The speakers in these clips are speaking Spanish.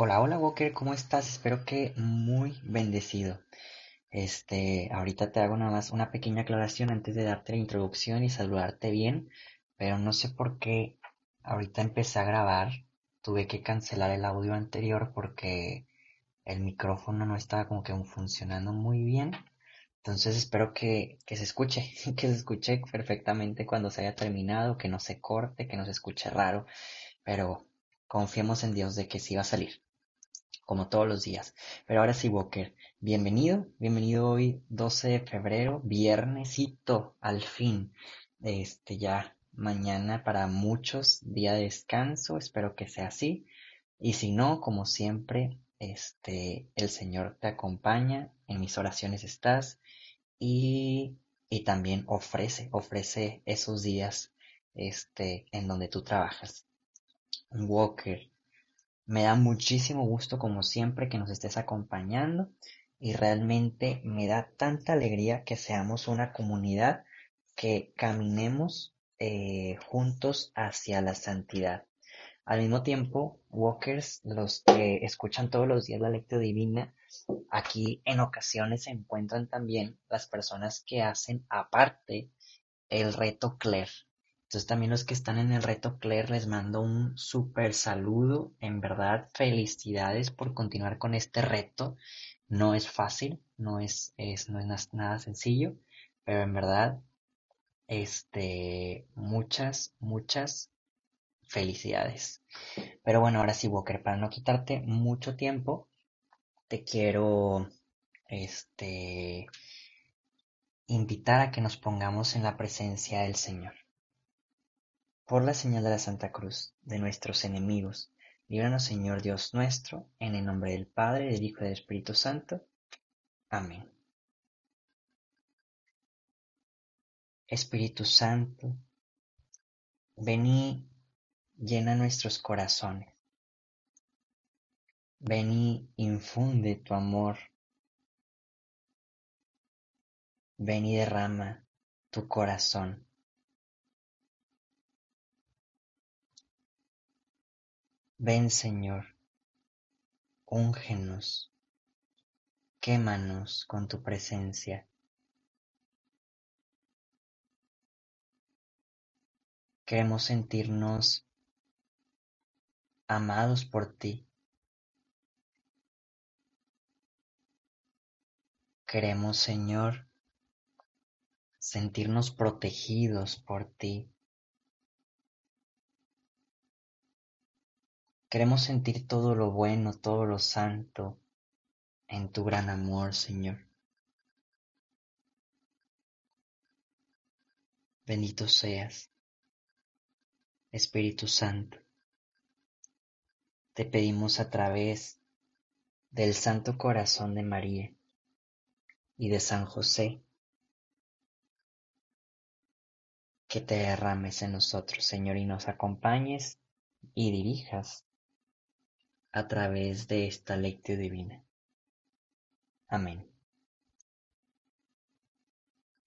Hola, hola Walker, ¿cómo estás? Espero que muy bendecido. Este, ahorita te hago nada más una pequeña aclaración antes de darte la introducción y saludarte bien, pero no sé por qué ahorita empecé a grabar, tuve que cancelar el audio anterior porque el micrófono no estaba como que funcionando muy bien. Entonces espero que, que se escuche, que se escuche perfectamente cuando se haya terminado, que no se corte, que no se escuche raro, pero confiemos en Dios de que sí va a salir como todos los días. Pero ahora sí, Walker, bienvenido, bienvenido hoy 12 de febrero, viernesito, al fin. Este ya mañana para muchos día de descanso, espero que sea así. Y si no, como siempre, este el Señor te acompaña, en mis oraciones estás y, y también ofrece, ofrece esos días este en donde tú trabajas. Walker, me da muchísimo gusto, como siempre, que nos estés acompañando y realmente me da tanta alegría que seamos una comunidad que caminemos eh, juntos hacia la santidad. Al mismo tiempo, walkers, los que escuchan todos los días la lectura divina, aquí en ocasiones se encuentran también las personas que hacen aparte el reto Claire. Entonces también los que están en el reto Claire les mando un súper saludo. En verdad, felicidades por continuar con este reto. No es fácil, no es, es, no es nada sencillo, pero en verdad, este, muchas, muchas felicidades. Pero bueno, ahora sí, Walker, para no quitarte mucho tiempo, te quiero, este, invitar a que nos pongamos en la presencia del Señor. Por la señal de la Santa Cruz, de nuestros enemigos, líbranos Señor Dios nuestro, en el nombre del Padre, del Hijo y del Espíritu Santo. Amén. Espíritu Santo, ven y llena nuestros corazones. Ven y infunde tu amor. Ven y derrama tu corazón Ven Señor, úngenos, quémanos con tu presencia. Queremos sentirnos amados por ti. Queremos, Señor, sentirnos protegidos por ti. Queremos sentir todo lo bueno, todo lo santo en tu gran amor, Señor. Bendito seas, Espíritu Santo. Te pedimos a través del Santo Corazón de María y de San José que te derrames en nosotros, Señor, y nos acompañes y dirijas a través de esta lectio divina. Amén.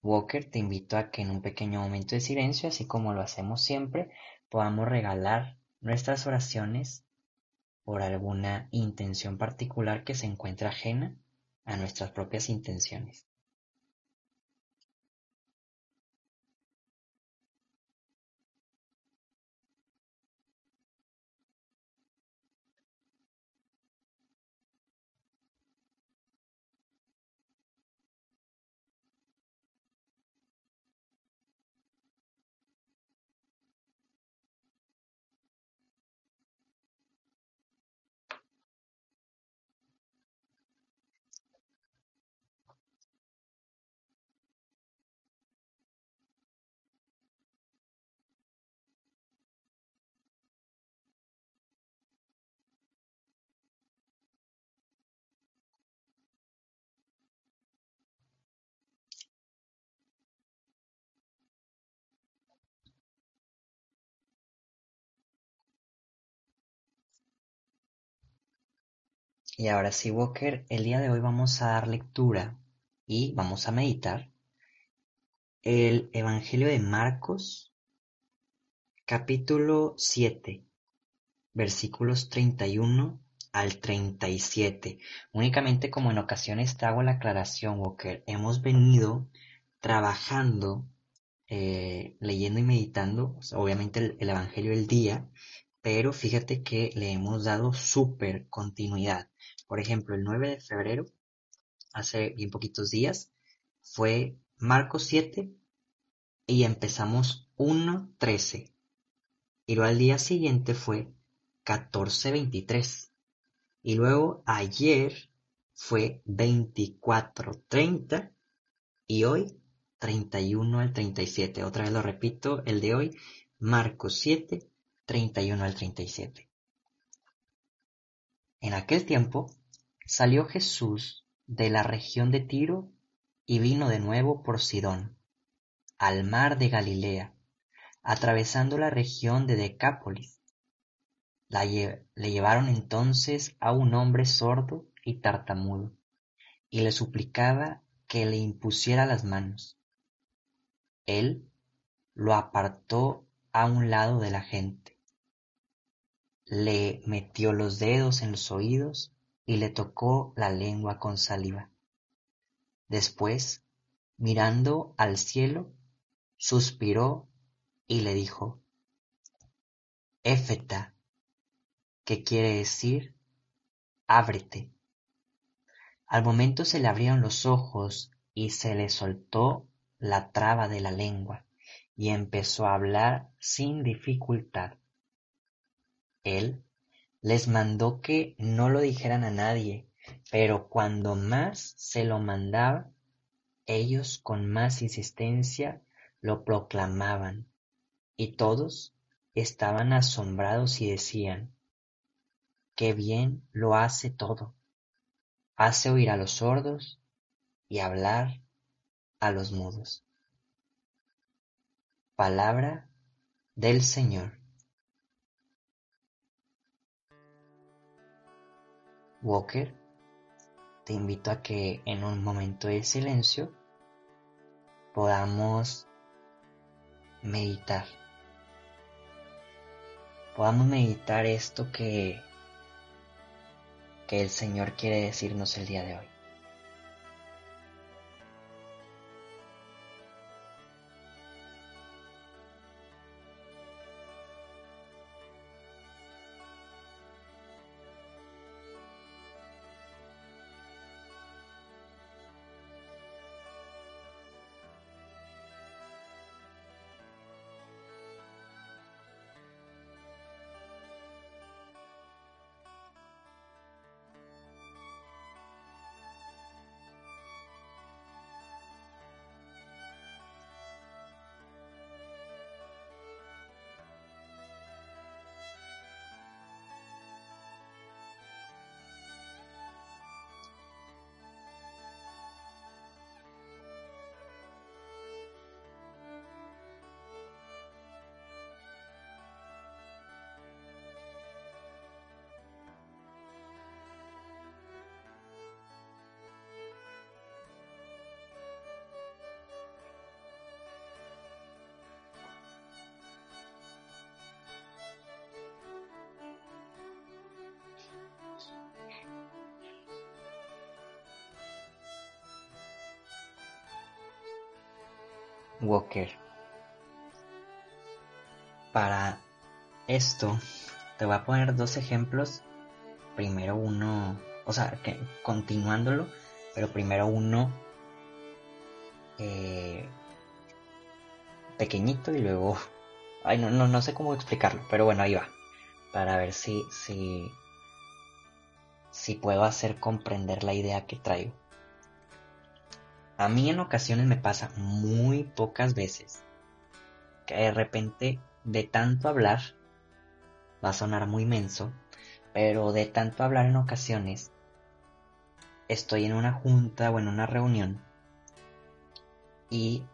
Walker, te invito a que en un pequeño momento de silencio, así como lo hacemos siempre, podamos regalar nuestras oraciones por alguna intención particular que se encuentre ajena a nuestras propias intenciones. Y ahora sí, Walker, el día de hoy vamos a dar lectura y vamos a meditar el Evangelio de Marcos, capítulo 7, versículos 31 al 37. Únicamente como en ocasiones te hago la aclaración, Walker, hemos venido trabajando, eh, leyendo y meditando, obviamente el, el Evangelio del día, pero fíjate que le hemos dado súper continuidad. Por ejemplo, el 9 de febrero, hace bien poquitos días, fue Marcos 7 y empezamos 1.13. Y luego al día siguiente fue 14.23. Y luego ayer fue 24.30 y hoy 31 al 37. Otra vez lo repito, el de hoy, Marcos 7, 31 al 37. En aquel tiempo salió Jesús de la región de Tiro y vino de nuevo por Sidón, al mar de Galilea, atravesando la región de Decápolis. le llevaron entonces a un hombre sordo y tartamudo, y le suplicaba que le impusiera las manos. Él lo apartó a un lado de la gente, le metió los dedos en los oídos y le tocó la lengua con saliva. Después, mirando al cielo, suspiró y le dijo, Éfeta, que quiere decir, ábrete. Al momento se le abrieron los ojos y se le soltó la traba de la lengua y empezó a hablar sin dificultad. Él les mandó que no lo dijeran a nadie pero cuando más se lo mandaba, ellos con más insistencia lo proclamaban, y todos estaban asombrados y decían, qué bien lo hace todo. Hace oír a los sordos y hablar a los mudos. Palabra del Señor. Walker te invito a que en un momento de silencio podamos meditar. Podamos meditar esto que, que el Señor quiere decirnos el día de hoy. Walker. Para esto te voy a poner dos ejemplos. Primero uno, o sea, continuándolo, pero primero uno eh, pequeñito y luego, ay, no, no, no sé cómo explicarlo, pero bueno, ahí va, para ver si, si, si puedo hacer comprender la idea que traigo. A mí en ocasiones me pasa muy pocas veces que de repente de tanto hablar, va a sonar muy menso, pero de tanto hablar en ocasiones, estoy en una junta o en una reunión y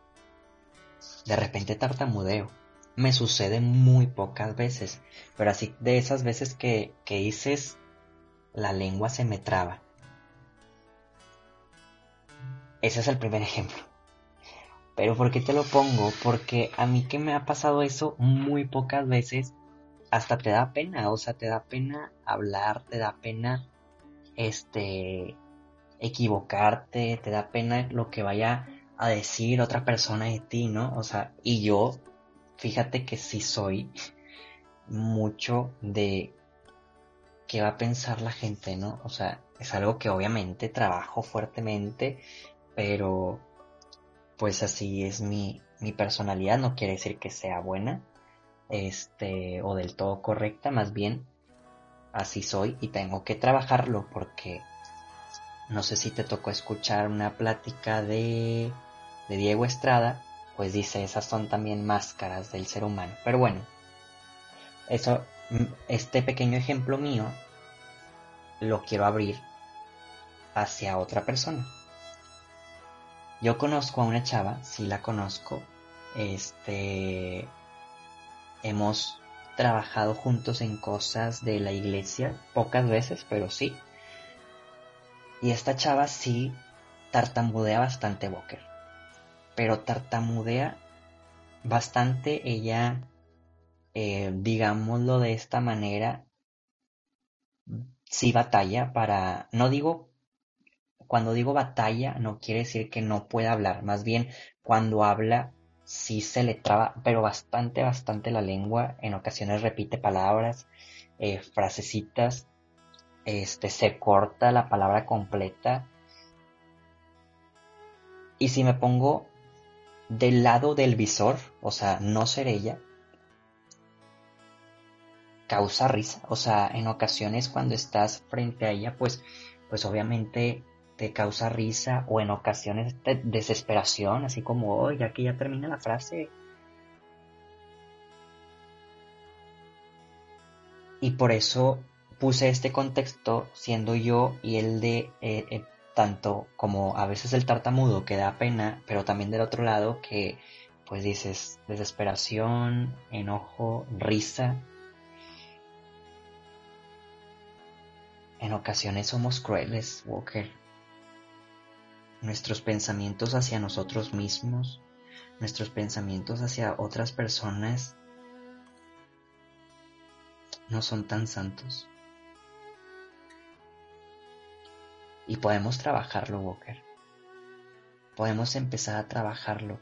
de repente tartamudeo. Me sucede muy pocas veces, pero así de esas veces que, que dices, la lengua se me traba. Ese es el primer ejemplo. Pero ¿por qué te lo pongo? Porque a mí que me ha pasado eso muy pocas veces hasta te da pena, o sea, te da pena hablar, te da pena, este, equivocarte, te da pena lo que vaya a decir otra persona de ti, ¿no? O sea, y yo, fíjate que sí soy mucho de qué va a pensar la gente, ¿no? O sea, es algo que obviamente trabajo fuertemente, pero pues así es mi, mi personalidad, no quiere decir que sea buena, este, o del todo correcta, más bien así soy y tengo que trabajarlo porque no sé si te tocó escuchar una plática de, de Diego Estrada, pues dice, esas son también máscaras del ser humano. Pero bueno, eso, mm, este pequeño ejemplo mío lo quiero abrir hacia otra persona. Yo conozco a una chava, sí la conozco, este, hemos trabajado juntos en cosas de la iglesia, pocas veces, pero sí. Y esta chava sí tartamudea bastante Boker. Pero tartamudea bastante ella, eh, digámoslo de esta manera, sí batalla para, no digo, cuando digo batalla no quiere decir que no pueda hablar, más bien cuando habla sí se le traba, pero bastante, bastante la lengua, en ocasiones repite palabras, eh, frasecitas este, se corta la palabra completa. Y si me pongo del lado del visor, o sea, no ser ella, causa risa. O sea, en ocasiones cuando estás frente a ella, pues, pues obviamente te causa risa o en ocasiones de desesperación, así como, oh, ya que ya termina la frase. Y por eso puse este contexto siendo yo y el de eh, eh, tanto como a veces el tartamudo que da pena, pero también del otro lado que pues dices desesperación, enojo, risa. En ocasiones somos crueles, Walker. Nuestros pensamientos hacia nosotros mismos, nuestros pensamientos hacia otras personas no son tan santos. Y podemos trabajarlo, Walker. Podemos empezar a trabajarlo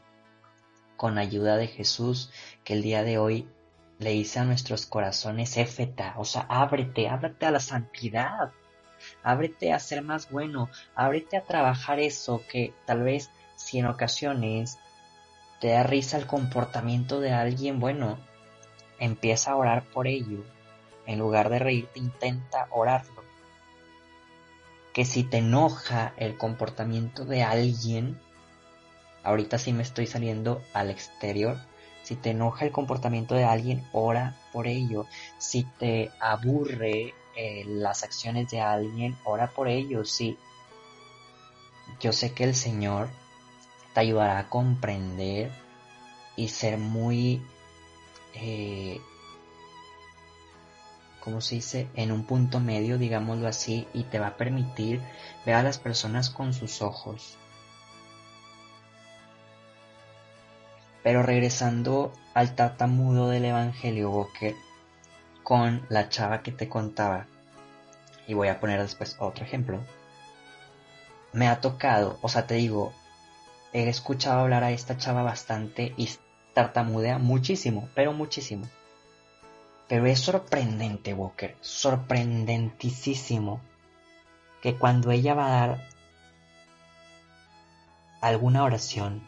con ayuda de Jesús que el día de hoy le dice a nuestros corazones, éfeta, o sea, ábrete, ábrete a la santidad, ábrete a ser más bueno, ábrete a trabajar eso que tal vez si en ocasiones te da risa el comportamiento de alguien, bueno, empieza a orar por ello. En lugar de reírte, intenta orarlo que si te enoja el comportamiento de alguien, ahorita sí me estoy saliendo al exterior, si te enoja el comportamiento de alguien, ora por ello. Si te aburre eh, las acciones de alguien, ora por ello. Sí, yo sé que el Señor te ayudará a comprender y ser muy eh, como se dice, en un punto medio, digámoslo así, y te va a permitir ver a las personas con sus ojos. Pero regresando al tartamudo del Evangelio Boker, con la chava que te contaba, y voy a poner después otro ejemplo, me ha tocado, o sea, te digo, he escuchado hablar a esta chava bastante y tartamudea muchísimo, pero muchísimo. Pero es sorprendente, Walker, sorprendentísimo, que cuando ella va a dar alguna oración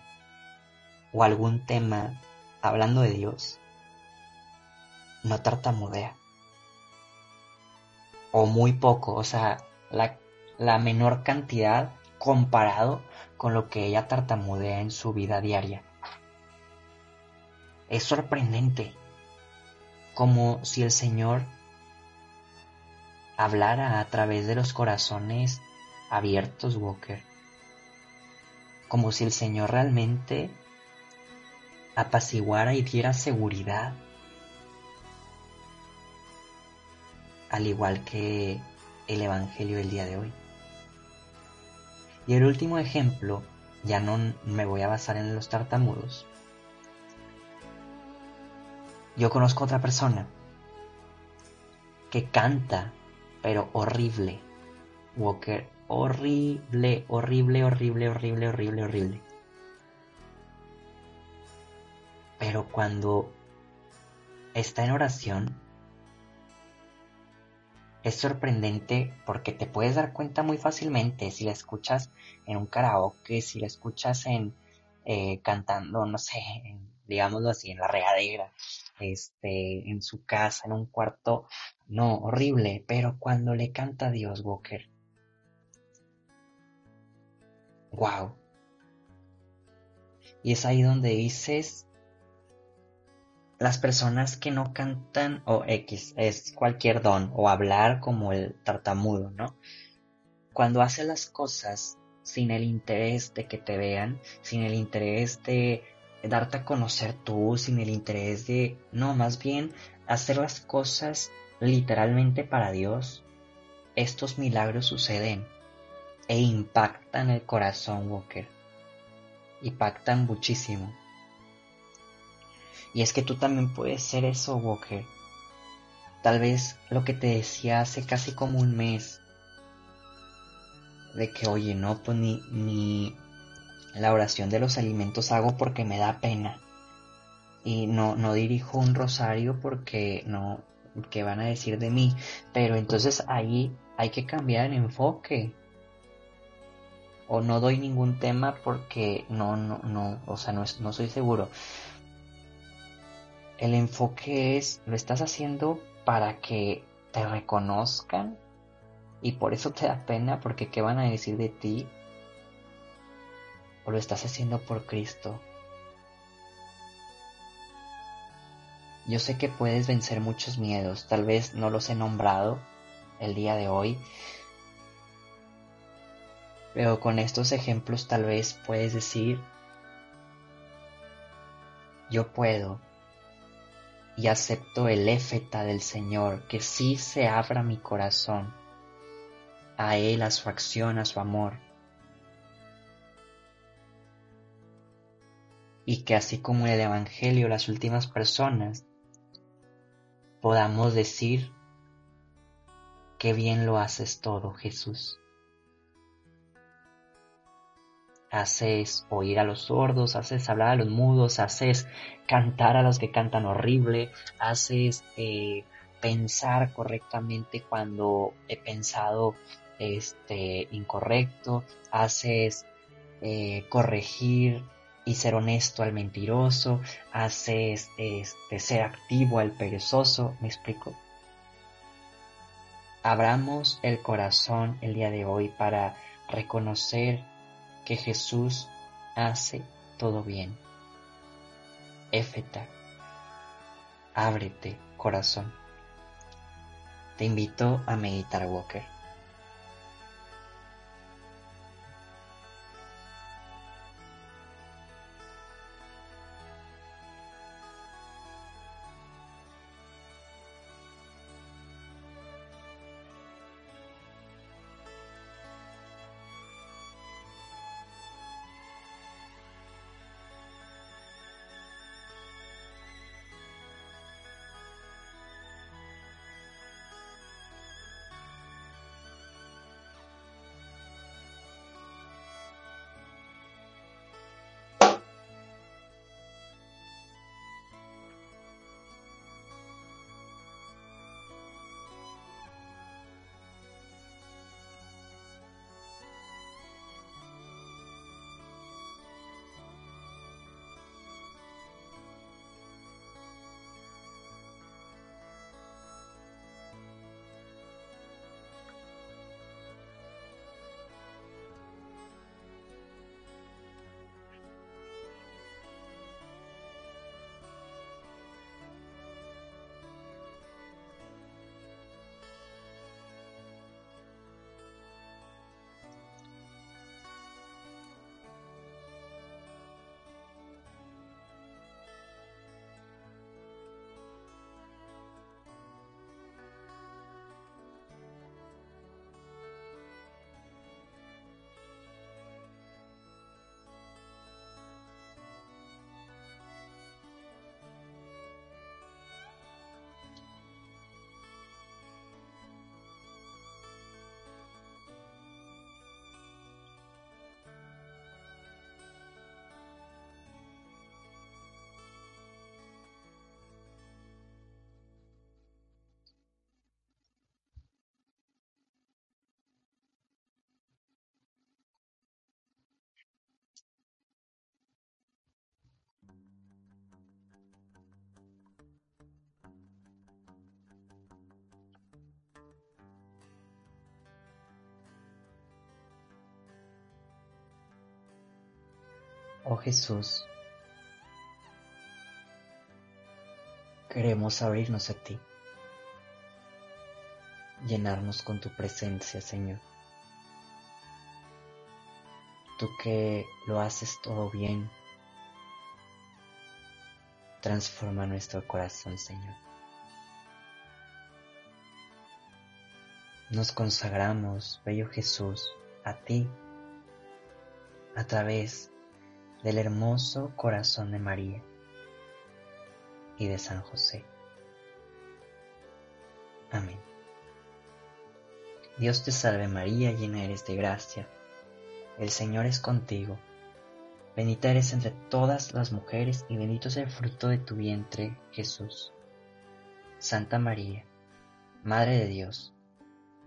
o algún tema hablando de Dios, no tartamudea. O muy poco, o sea, la, la menor cantidad comparado con lo que ella tartamudea en su vida diaria. Es sorprendente como si el Señor hablara a través de los corazones abiertos, Walker. Como si el Señor realmente apaciguara y diera seguridad. Al igual que el Evangelio del día de hoy. Y el último ejemplo, ya no me voy a basar en los tartamudos, yo conozco otra persona que canta, pero horrible. Walker, horrible, horrible, horrible, horrible, horrible, horrible. Pero cuando está en oración, es sorprendente porque te puedes dar cuenta muy fácilmente si la escuchas en un karaoke, si la escuchas en eh, cantando, no sé, digámoslo así, en la regadera, este, en su casa, en un cuarto, no, horrible, pero cuando le canta Dios, Walker, wow. Y es ahí donde dices, las personas que no cantan o X es cualquier don o hablar como el tartamudo, ¿no? Cuando hace las cosas sin el interés de que te vean, sin el interés de darte a conocer tú, sin el interés de, no, más bien hacer las cosas literalmente para Dios, estos milagros suceden e impactan el corazón, Walker. Impactan muchísimo. Y es que tú también puedes ser eso, Walker. Tal vez lo que te decía hace casi como un mes. De que, oye, no, pues ni, ni la oración de los alimentos hago porque me da pena. Y no, no dirijo un rosario porque no, que van a decir de mí. Pero entonces ahí hay que cambiar el enfoque. O no doy ningún tema porque no, no, no, o sea, no, no soy seguro. El enfoque es, lo estás haciendo para que te reconozcan y por eso te da pena porque qué van a decir de ti. O lo estás haciendo por Cristo. Yo sé que puedes vencer muchos miedos, tal vez no los he nombrado el día de hoy, pero con estos ejemplos tal vez puedes decir, yo puedo, y acepto el éfeta del Señor, que sí se abra mi corazón a Él, a su acción, a su amor. Y que así como en el Evangelio las últimas personas podamos decir, qué bien lo haces todo, Jesús haces oír a los sordos, haces hablar a los mudos, haces cantar a los que cantan horrible, haces eh, pensar correctamente cuando he pensado este incorrecto, haces eh, corregir y ser honesto al mentiroso, haces este, ser activo al perezoso, ¿me explico? Abramos el corazón el día de hoy para reconocer que Jesús hace todo bien. Éfeta, ábrete, corazón. Te invito a meditar, Walker. Oh Jesús, queremos abrirnos a ti, llenarnos con tu presencia, Señor. Tú que lo haces todo bien, transforma nuestro corazón, Señor. Nos consagramos, bello Jesús, a ti a través del hermoso corazón de María y de San José. Amén. Dios te salve María, llena eres de gracia. El Señor es contigo. Bendita eres entre todas las mujeres y bendito es el fruto de tu vientre, Jesús. Santa María, Madre de Dios,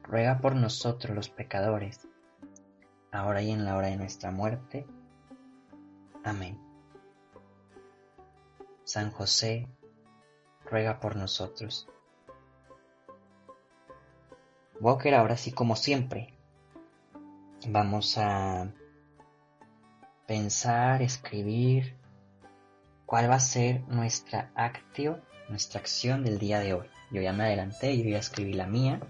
ruega por nosotros los pecadores, ahora y en la hora de nuestra muerte. Amén. San José, ruega por nosotros. Walker, ahora sí como siempre, vamos a pensar, escribir cuál va a ser nuestra actio, nuestra acción del día de hoy. Yo ya me adelanté, yo ya escribí la mía.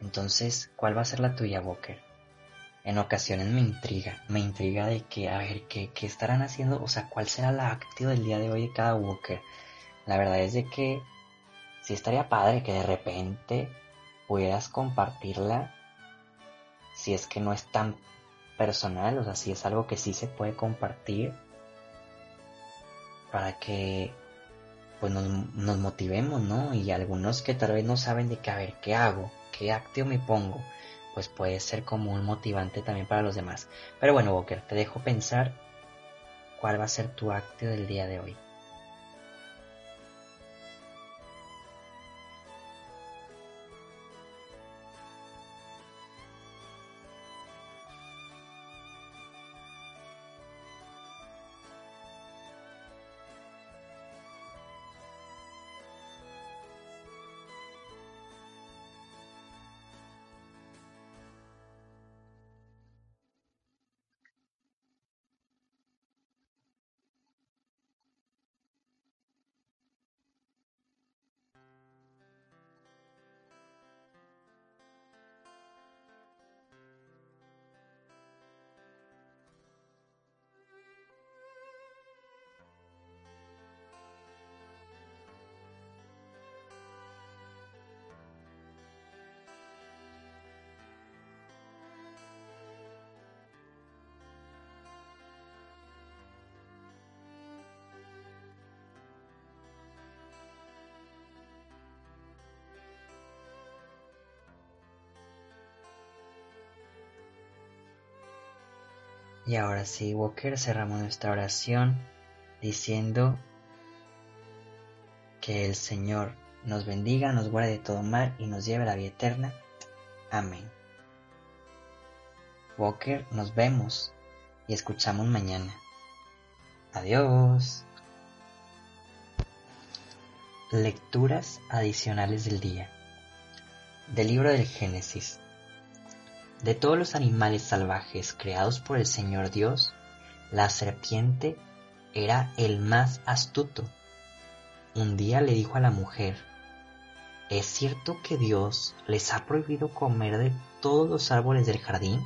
Entonces, ¿cuál va a ser la tuya, Walker? En ocasiones me intriga, me intriga de que, a ver, ¿qué, qué estarán haciendo? O sea, ¿cuál será la actividad del día de hoy de cada Walker? La verdad es de que sí estaría padre que de repente pudieras compartirla si es que no es tan personal, o sea, si es algo que sí se puede compartir para que pues nos, nos motivemos, ¿no? Y algunos que tal vez no saben de qué, a ver, ¿qué hago? ¿Qué actio me pongo? Pues puede ser como un motivante también para los demás. Pero bueno, Walker, te dejo pensar cuál va a ser tu acto del día de hoy. Y ahora sí, Walker, cerramos nuestra oración diciendo que el Señor nos bendiga, nos guarde de todo mal y nos lleve a la vida eterna. Amén. Walker, nos vemos y escuchamos mañana. Adiós. Lecturas adicionales del día. Del libro del Génesis. De todos los animales salvajes creados por el Señor Dios, la serpiente era el más astuto. Un día le dijo a la mujer, ¿es cierto que Dios les ha prohibido comer de todos los árboles del jardín?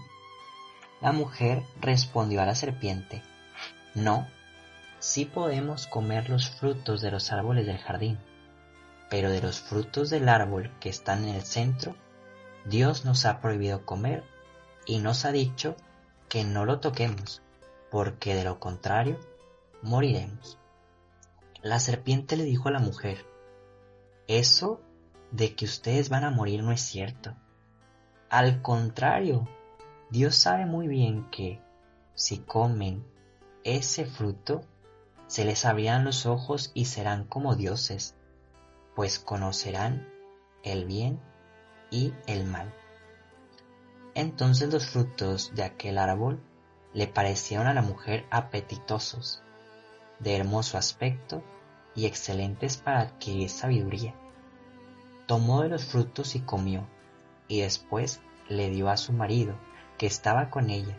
La mujer respondió a la serpiente, no, sí podemos comer los frutos de los árboles del jardín, pero de los frutos del árbol que están en el centro, Dios nos ha prohibido comer y nos ha dicho que no lo toquemos, porque de lo contrario moriremos. La serpiente le dijo a la mujer, eso de que ustedes van a morir no es cierto. Al contrario, Dios sabe muy bien que si comen ese fruto, se les abrirán los ojos y serán como dioses, pues conocerán el bien y el mal. Entonces los frutos de aquel árbol le parecieron a la mujer apetitosos, de hermoso aspecto y excelentes para adquirir sabiduría. Tomó de los frutos y comió, y después le dio a su marido, que estaba con ella,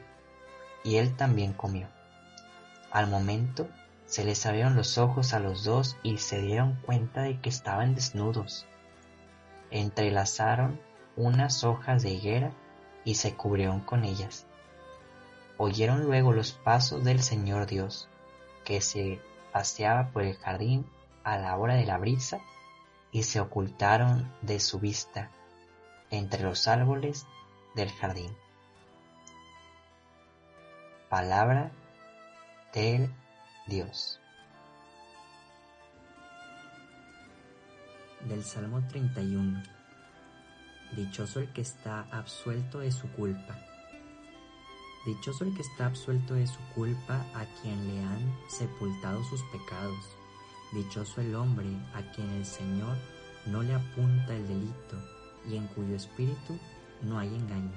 y él también comió. Al momento se les abrieron los ojos a los dos y se dieron cuenta de que estaban desnudos. Entrelazaron unas hojas de higuera y se cubrieron con ellas. Oyeron luego los pasos del Señor Dios, que se paseaba por el jardín a la hora de la brisa, y se ocultaron de su vista entre los árboles del jardín. Palabra del Dios. Del Salmo 31. Dichoso el que está absuelto de su culpa. Dichoso el que está absuelto de su culpa a quien le han sepultado sus pecados. Dichoso el hombre a quien el Señor no le apunta el delito y en cuyo espíritu no hay engaño.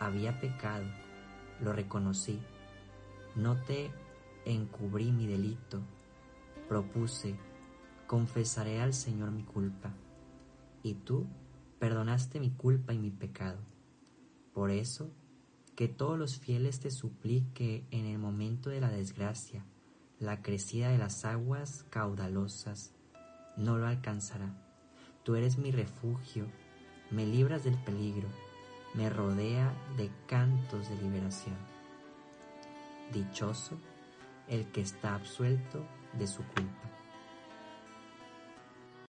Había pecado, lo reconocí, no te encubrí mi delito, propuse, confesaré al Señor mi culpa, y tú perdonaste mi culpa y mi pecado. Por eso, que todos los fieles te suplique en el momento de la desgracia, la crecida de las aguas caudalosas no lo alcanzará. Tú eres mi refugio, me libras del peligro, me rodea de cantos de liberación. Dichoso el que está absuelto de su culpa.